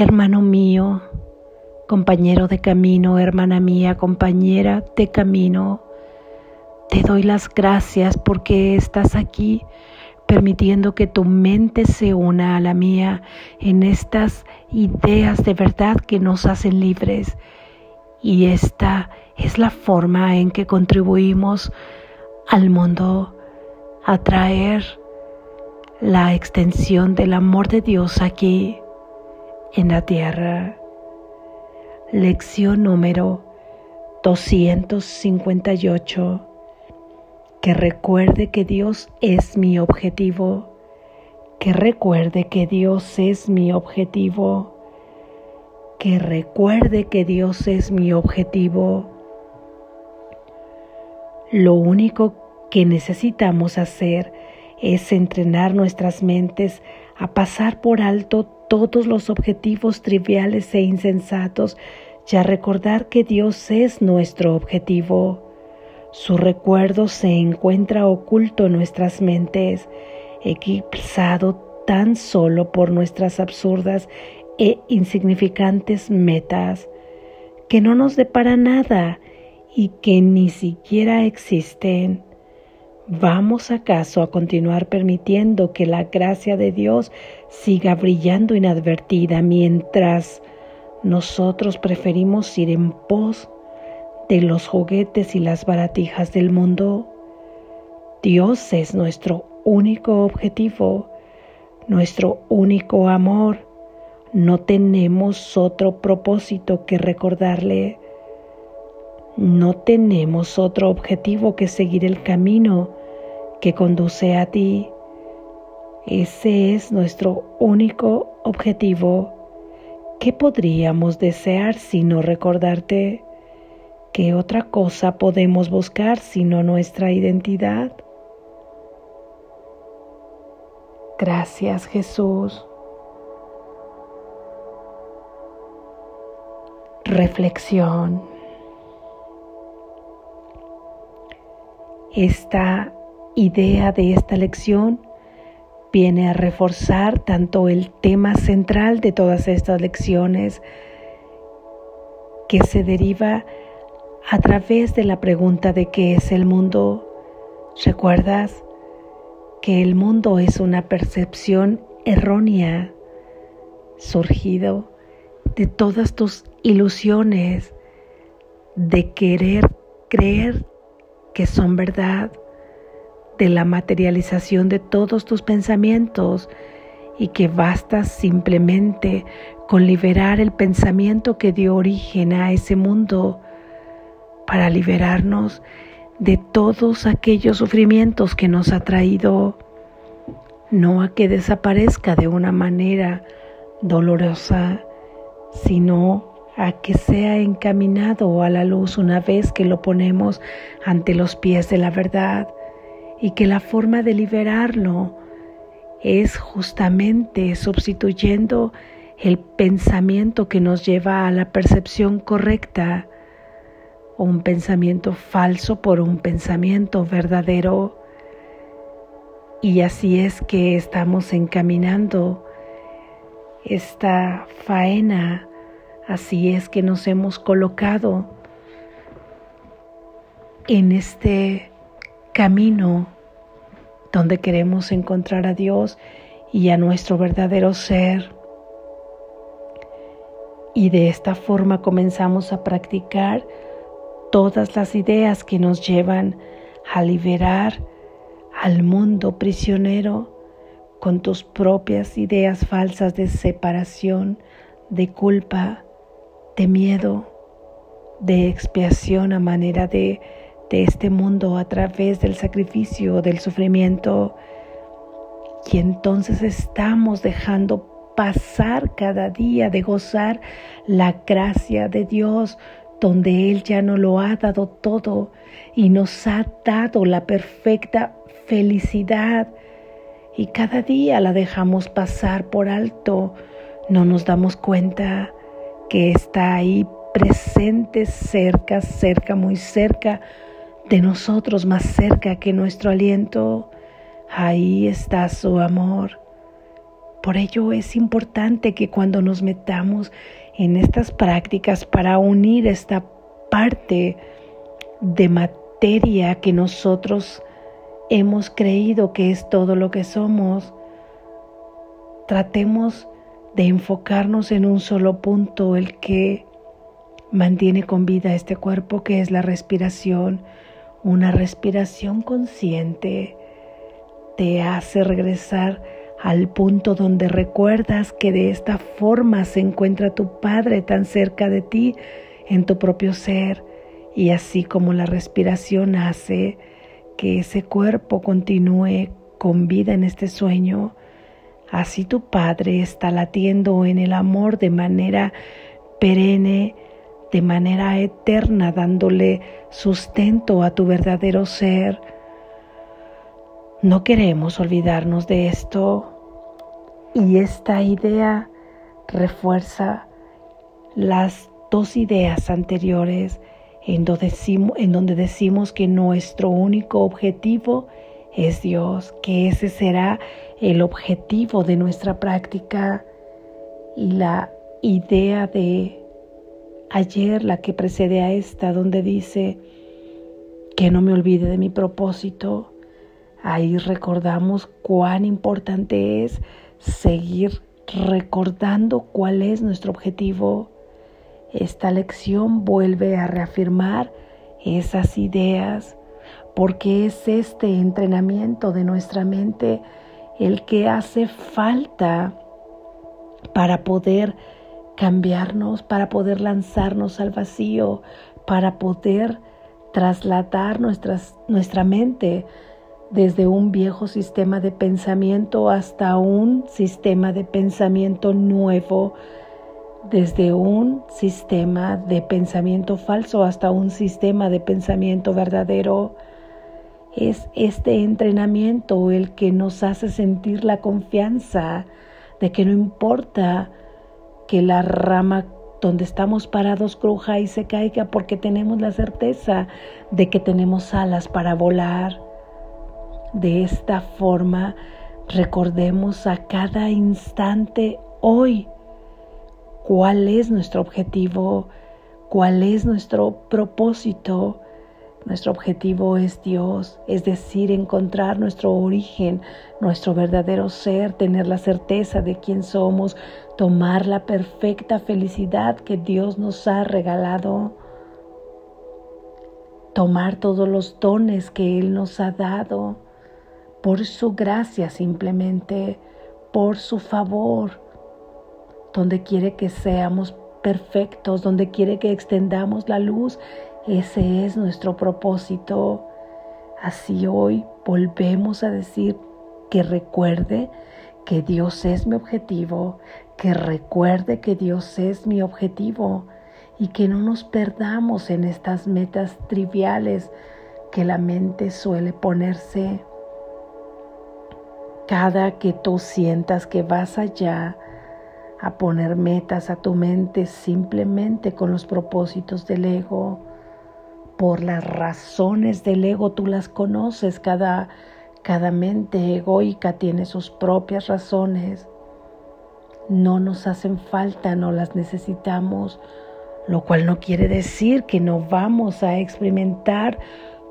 hermano mío, compañero de camino, hermana mía, compañera de camino, te doy las gracias porque estás aquí permitiendo que tu mente se una a la mía en estas ideas de verdad que nos hacen libres. Y esta es la forma en que contribuimos al mundo a traer la extensión del amor de Dios aquí en la tierra. Lección número 258. Que recuerde que Dios es mi objetivo. Que recuerde que Dios es mi objetivo. Que recuerde que Dios es mi objetivo. Lo único que necesitamos hacer es entrenar nuestras mentes a pasar por alto todos los objetivos triviales e insensatos y a recordar que Dios es nuestro objetivo. Su recuerdo se encuentra oculto en nuestras mentes, eclipsado tan solo por nuestras absurdas e insignificantes metas, que no nos depara nada y que ni siquiera existen. ¿Vamos acaso a continuar permitiendo que la gracia de Dios siga brillando inadvertida mientras nosotros preferimos ir en pos de los juguetes y las baratijas del mundo? Dios es nuestro único objetivo, nuestro único amor. No tenemos otro propósito que recordarle. No tenemos otro objetivo que seguir el camino que conduce a ti. Ese es nuestro único objetivo. ¿Qué podríamos desear sino recordarte? ¿Qué otra cosa podemos buscar sino nuestra identidad? Gracias Jesús. Reflexión. Esta idea de esta lección viene a reforzar tanto el tema central de todas estas lecciones que se deriva a través de la pregunta de qué es el mundo. ¿Recuerdas que el mundo es una percepción errónea surgido de todas tus ilusiones de querer creer que son verdad? De la materialización de todos tus pensamientos y que basta simplemente con liberar el pensamiento que dio origen a ese mundo para liberarnos de todos aquellos sufrimientos que nos ha traído, no a que desaparezca de una manera dolorosa, sino a que sea encaminado a la luz una vez que lo ponemos ante los pies de la verdad y que la forma de liberarlo es justamente sustituyendo el pensamiento que nos lleva a la percepción correcta o un pensamiento falso por un pensamiento verdadero. Y así es que estamos encaminando esta faena, así es que nos hemos colocado en este camino donde queremos encontrar a Dios y a nuestro verdadero ser. Y de esta forma comenzamos a practicar todas las ideas que nos llevan a liberar al mundo prisionero con tus propias ideas falsas de separación, de culpa, de miedo, de expiación a manera de de este mundo a través del sacrificio, del sufrimiento. Y entonces estamos dejando pasar cada día de gozar la gracia de Dios, donde Él ya nos lo ha dado todo y nos ha dado la perfecta felicidad. Y cada día la dejamos pasar por alto, no nos damos cuenta que está ahí presente, cerca, cerca, muy cerca de nosotros más cerca que nuestro aliento, ahí está su amor. Por ello es importante que cuando nos metamos en estas prácticas para unir esta parte de materia que nosotros hemos creído que es todo lo que somos, tratemos de enfocarnos en un solo punto, el que mantiene con vida este cuerpo, que es la respiración. Una respiración consciente te hace regresar al punto donde recuerdas que de esta forma se encuentra tu Padre tan cerca de ti en tu propio ser. Y así como la respiración hace que ese cuerpo continúe con vida en este sueño, así tu Padre está latiendo en el amor de manera perenne, de manera eterna, dándole sustento a tu verdadero ser. No queremos olvidarnos de esto y esta idea refuerza las dos ideas anteriores en donde, decimos, que nuestro único objetivo es Dios, que ese será el objetivo de nuestra práctica y la idea de ayer, la que precede a esta, donde dice que no me olvide de mi propósito. Ahí recordamos cuán importante es seguir recordando cuál es nuestro objetivo esta lección vuelve a reafirmar esas ideas porque es este entrenamiento de nuestra mente el que hace falta para poder cambiarnos, para poder lanzarnos al vacío, para poder trasladar nuestra mente desde un viejo sistema de pensamiento hasta un sistema de pensamiento nuevo desde un sistema de pensamiento falso hasta un sistema de pensamiento verdadero. Es este entrenamiento el que nos hace sentir la confianza de que no importa que la rama donde estamos parados cruja y se caiga porque tenemos la certeza de que tenemos alas para volar. De esta forma, recordemos a cada instante hoy cuál es nuestro objetivo, cuál es nuestro propósito. Nuestro objetivo es Dios, es decir, encontrar nuestro origen, nuestro verdadero ser, tener la certeza de quién somos, tomar la perfecta felicidad que Dios nos ha regalado, tomar todos los dones que Él nos ha dado, por su gracia simplemente, por su favor donde quiere que seamos perfectos, donde quiere que extendamos la luz. Ese es nuestro propósito. Así hoy volvemos a decir que recuerde que Dios es mi objetivo, que recuerde que Dios es mi objetivo y que no nos perdamos en estas metas triviales que la mente suele ponerse. Cada que tú sientas que vas allá, a poner metas a tu mente simplemente con los propósitos del ego. Por las razones del ego tú las conoces, cada, cada mente egoica tiene sus propias razones. No nos hacen falta, no las necesitamos, lo cual no quiere decir que no vamos a experimentar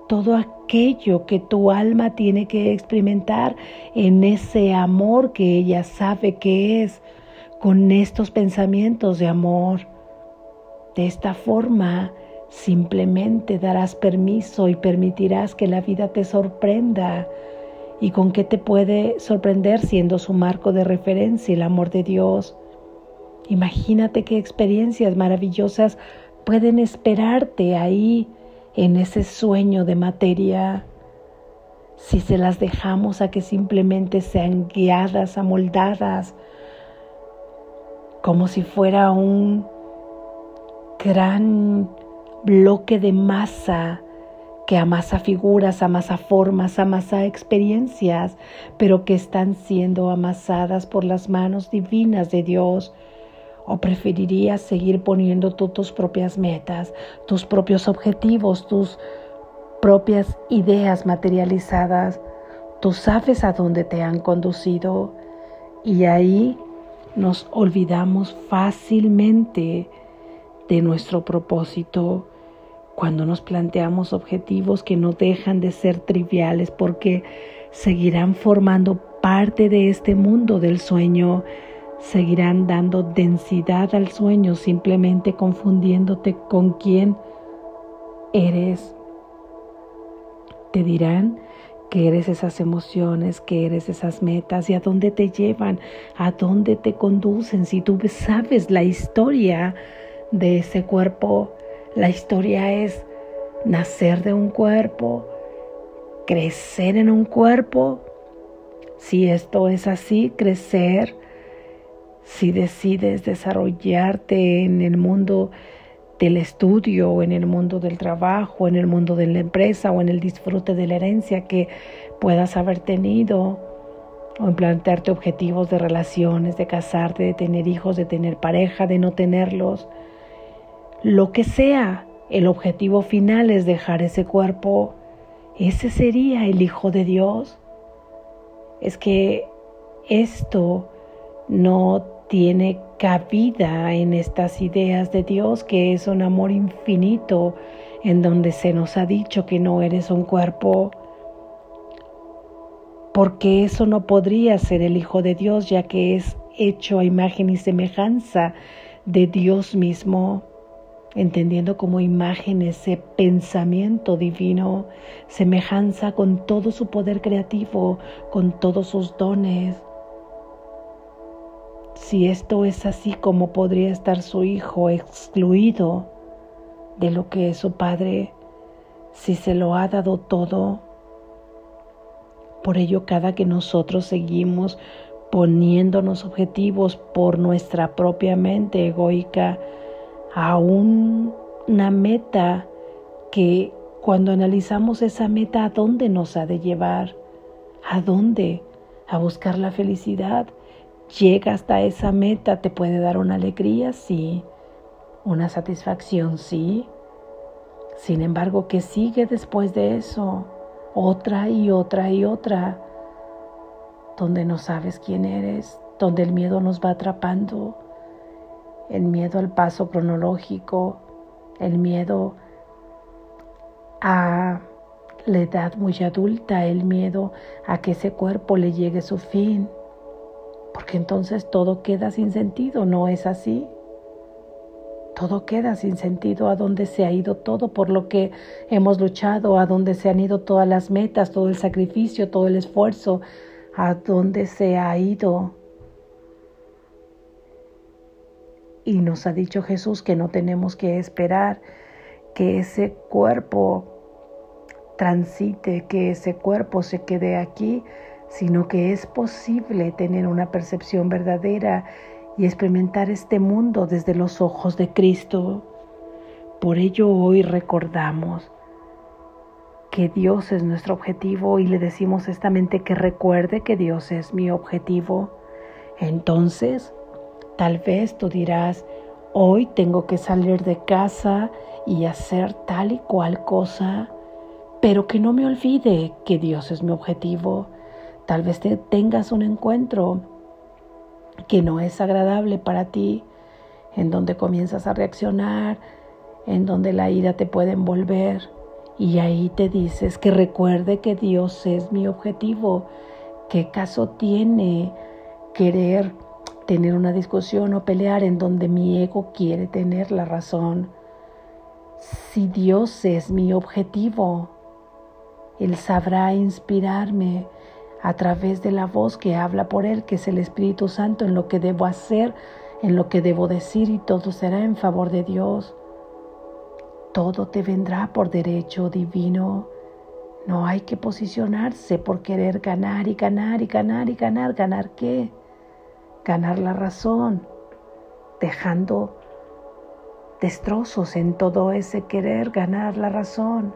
todo aquello que tu alma tiene que experimentar en ese amor que ella sabe que es con estos pensamientos de amor. De esta forma, simplemente darás permiso y permitirás que la vida te sorprenda. ¿Y con qué te puede sorprender siendo su marco de referencia el amor de Dios? Imagínate qué experiencias maravillosas pueden esperarte ahí en ese sueño de materia. Si se las dejamos a que simplemente sean guiadas, amoldadas como si fuera un gran bloque de masa que amasa figuras, amasa formas, amasa experiencias, pero que están siendo amasadas por las manos divinas de Dios. ¿O preferirías seguir poniendo tú tus propias metas, tus propios objetivos, tus propias ideas materializadas? Tú sabes a dónde te han conducido Y ahí nos olvidamos fácilmente de nuestro propósito cuando nos planteamos objetivos que no dejan de ser triviales porque seguirán formando parte de este mundo del sueño, seguirán dando densidad al sueño simplemente confundiéndote con quién eres. Te dirán que eres esas emociones, que eres esas metas y a dónde te llevan, a dónde te conducen. Si tú sabes la historia de ese cuerpo, la historia es nacer de un cuerpo, crecer en un cuerpo. Si esto es así, crecer, si decides desarrollarte en el mundo del estudio o en el mundo del trabajo, en el mundo de la empresa o en el disfrute de la herencia que puedas haber tenido o en plantearte objetivos de relaciones, de casarte, de tener hijos, de tener pareja, de no tenerlos. Lo que sea, el objetivo final es dejar ese cuerpo. Ese sería el Hijo de Dios. Es que esto no tiene cabida en estas ideas de Dios, que es un amor infinito, en donde se nos ha dicho que no eres un cuerpo, porque eso no podría ser el Hijo de Dios, ya que es hecho a imagen y semejanza de Dios mismo, entendiendo como imagen ese pensamiento divino, semejanza con todo su poder creativo, con todos sus dones, si esto es así, como podría estar su hijo excluido de lo que es su padre si se lo ha dado todo? Por ello, cada que nosotros seguimos poniéndonos objetivos por nuestra propia mente egoica a una meta que cuando analizamos esa meta, ¿a dónde nos ha de llevar? ¿A dónde? A buscar la felicidad llega hasta esa meta, te puede dar una alegría, sí, una satisfacción, sí. Sin embargo, ¿qué sigue después de eso? Otra y otra y otra, donde no sabes quién eres, donde el miedo nos va atrapando, el miedo al paso cronológico, el miedo a la edad muy adulta, el miedo a que ese cuerpo le llegue su fin, porque entonces todo queda sin sentido, ¿no es así? Todo queda sin sentido a dónde se ha ido todo por lo que hemos luchado, a dónde se han ido todas las metas, todo el sacrificio, todo el esfuerzo, a dónde se ha ido. Y nos ha dicho Jesús que no tenemos que esperar que ese cuerpo transite, que ese cuerpo se quede aquí, sino que es posible tener una percepción verdadera y experimentar este mundo desde los ojos de Cristo. Por ello hoy recordamos que Dios es nuestro objetivo y le decimos esta mente que recuerde que Dios es mi objetivo. Entonces, tal vez tú dirás, hoy tengo que salir de casa y hacer tal y cual cosa, pero que no me olvide que Dios es mi objetivo Tal vez te tengas un encuentro que no es agradable para ti, en donde comienzas a reaccionar, en donde la ira te puede envolver y ahí te dices que recuerde que Dios es mi objetivo. ¿Qué caso tiene querer tener una discusión o pelear en donde mi ego quiere tener la razón? Si Dios es mi objetivo, Él sabrá inspirarme a través de la voz que habla por Él, que es el Espíritu Santo, en lo que debo hacer, en lo que debo decir y todo será en favor de Dios. Todo te vendrá por derecho divino. No hay que posicionarse por querer ganar y ganar y ganar y ganar. ¿Ganar qué? Ganar la razón, dejando destrozos en todo ese querer ganar la razón.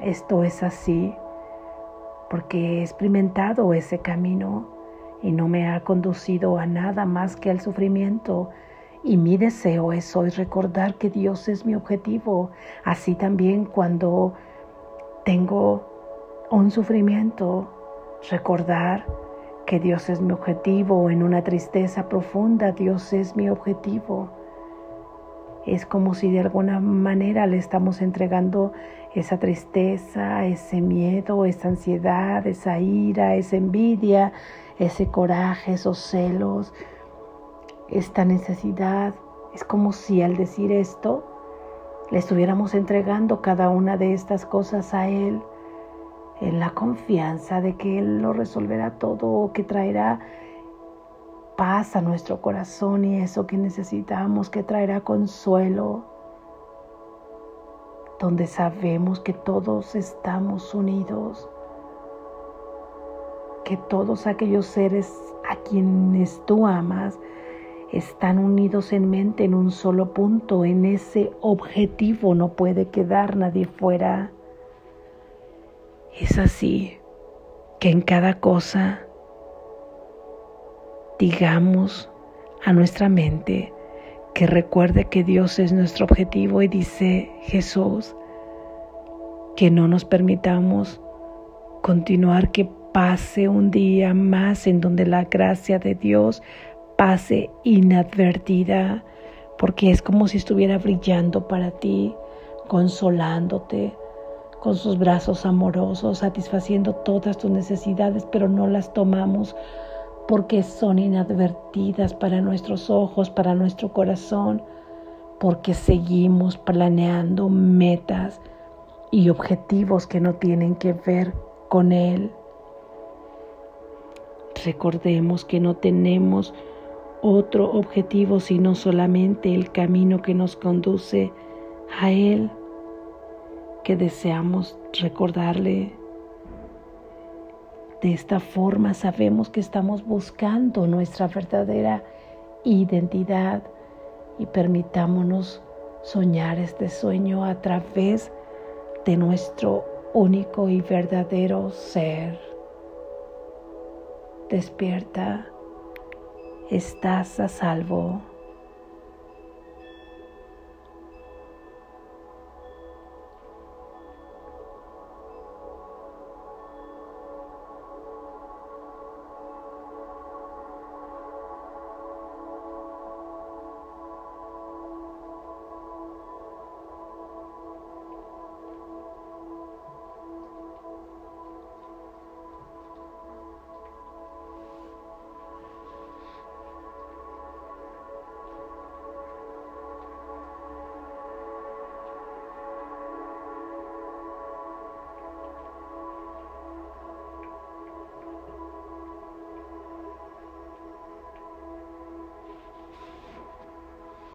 Esto es así porque he experimentado ese camino y no me ha conducido a nada más que al sufrimiento. Y mi deseo es hoy recordar que Dios es mi objetivo. Así también cuando tengo un sufrimiento, recordar que Dios es mi objetivo en una tristeza profunda, Dios es mi objetivo. Es como si de alguna manera le estamos entregando esa tristeza, ese miedo, esa ansiedad, esa ira, esa envidia, ese coraje, esos celos, esta necesidad. Es como si al decir esto le estuviéramos entregando cada una de estas cosas a Él en la confianza de que Él lo resolverá todo, que traerá paz a nuestro corazón y eso que necesitamos, que traerá consuelo, donde sabemos que todos estamos unidos, que todos aquellos seres a quienes tú amas están unidos en mente en un solo punto, en ese objetivo no puede quedar nadie fuera. Es así que en cada cosa digamos a nuestra mente que recuerde que Dios es nuestro objetivo y dice Jesús que no nos permitamos continuar que pase un día más en donde la gracia de Dios pase inadvertida, porque es como si estuviera brillando para ti, consolándote, con sus brazos amorosos, satisfaciendo todas tus necesidades, pero no las tomamos porque son inadvertidas para nuestros ojos, para nuestro corazón, porque seguimos planeando metas y objetivos que no tienen que ver con Él. Recordemos que no tenemos otro objetivo sino solamente el camino que nos conduce a Él que deseamos recordarle. De esta forma sabemos que estamos buscando nuestra verdadera identidad y permitámonos soñar este sueño a través de nuestro único y verdadero ser. Despierta, estás a salvo.